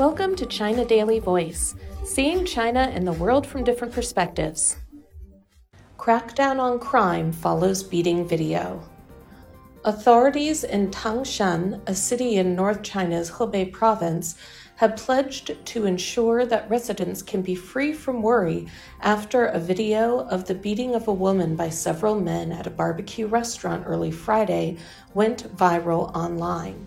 Welcome to China Daily Voice, seeing China and the world from different perspectives. Crackdown on crime follows beating video. Authorities in Tangshan, a city in North China's Hebei province, have pledged to ensure that residents can be free from worry after a video of the beating of a woman by several men at a barbecue restaurant early Friday went viral online.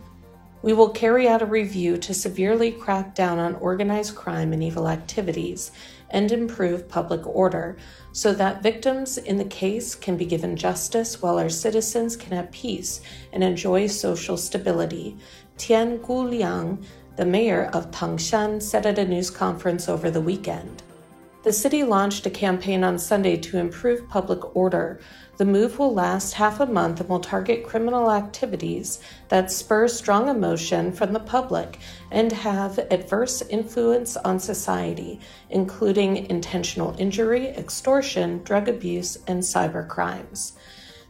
We will carry out a review to severely crack down on organized crime and evil activities and improve public order so that victims in the case can be given justice while our citizens can have peace and enjoy social stability. Tian Guoliang, the mayor of Tangshan, said at a news conference over the weekend. The city launched a campaign on Sunday to improve public order. The move will last half a month and will target criminal activities that spur strong emotion from the public and have adverse influence on society, including intentional injury, extortion, drug abuse, and cyber crimes.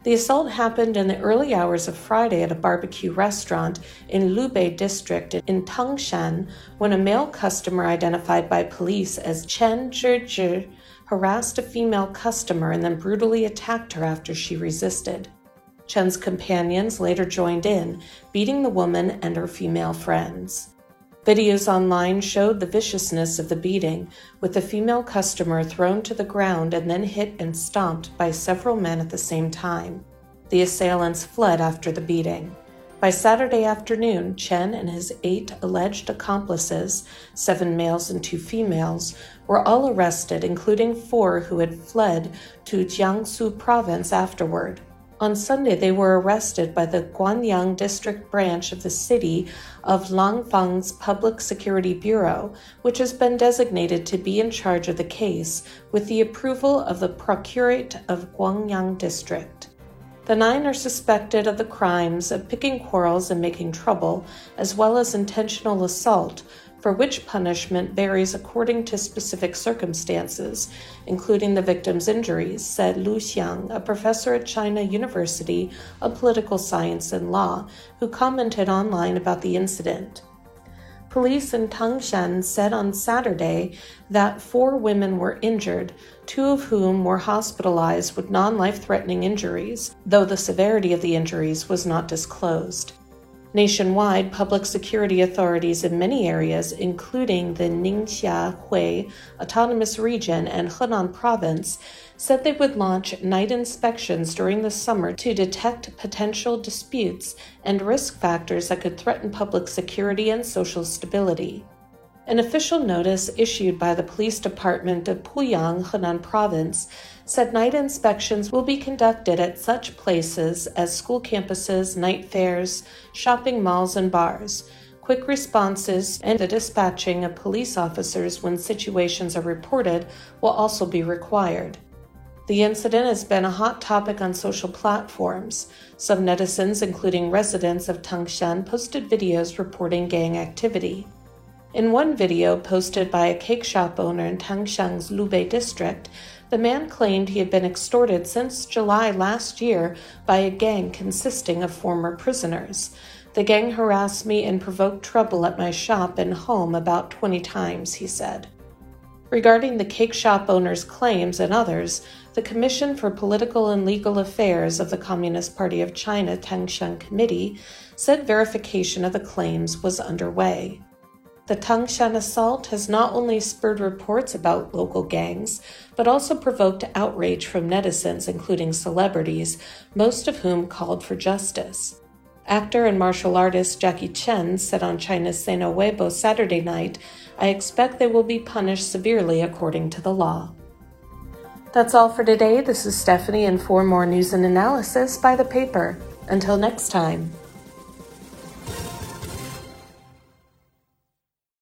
The assault happened in the early hours of Friday at a barbecue restaurant in Lubei district in Tangshan when a male customer identified by police as Chen Jizhi harassed a female customer and then brutally attacked her after she resisted. Chen's companions later joined in, beating the woman and her female friends. Videos online showed the viciousness of the beating, with the female customer thrown to the ground and then hit and stomped by several men at the same time. The assailants fled after the beating. By Saturday afternoon, Chen and his eight alleged accomplices, seven males and two females, were all arrested, including four who had fled to Jiangsu province afterward. On Sunday, they were arrested by the Guangyang District branch of the city of Langfang's Public Security Bureau, which has been designated to be in charge of the case with the approval of the Procuratorate of Guangyang District. The nine are suspected of the crimes of picking quarrels and making trouble, as well as intentional assault, for which punishment varies according to specific circumstances, including the victim's injuries, said Lu Xiang, a professor at China University of Political Science and Law, who commented online about the incident. Police in Tangshan said on Saturday that four women were injured, two of whom were hospitalized with non life threatening injuries, though the severity of the injuries was not disclosed. Nationwide, public security authorities in many areas, including the Ningxia Hui Autonomous Region and Henan Province, said they would launch night inspections during the summer to detect potential disputes and risk factors that could threaten public security and social stability. An official notice issued by the police department of Puyang, Henan province, said night inspections will be conducted at such places as school campuses, night fairs, shopping malls, and bars. Quick responses and the dispatching of police officers when situations are reported will also be required. The incident has been a hot topic on social platforms. Some netizens, including residents of Tangshan, posted videos reporting gang activity. In one video posted by a cake shop owner in Tangshan's Lubei district, the man claimed he had been extorted since July last year by a gang consisting of former prisoners. The gang harassed me and provoked trouble at my shop and home about 20 times, he said. Regarding the cake shop owner's claims and others, the Commission for Political and Legal Affairs of the Communist Party of China Tangshan Committee said verification of the claims was underway. The Tangshan assault has not only spurred reports about local gangs, but also provoked outrage from netizens, including celebrities, most of whom called for justice. Actor and martial artist Jackie Chan said on China's Sina Weibo Saturday night, I expect they will be punished severely according to the law. That's all for today. This is Stephanie, and for more news and analysis by the paper. Until next time.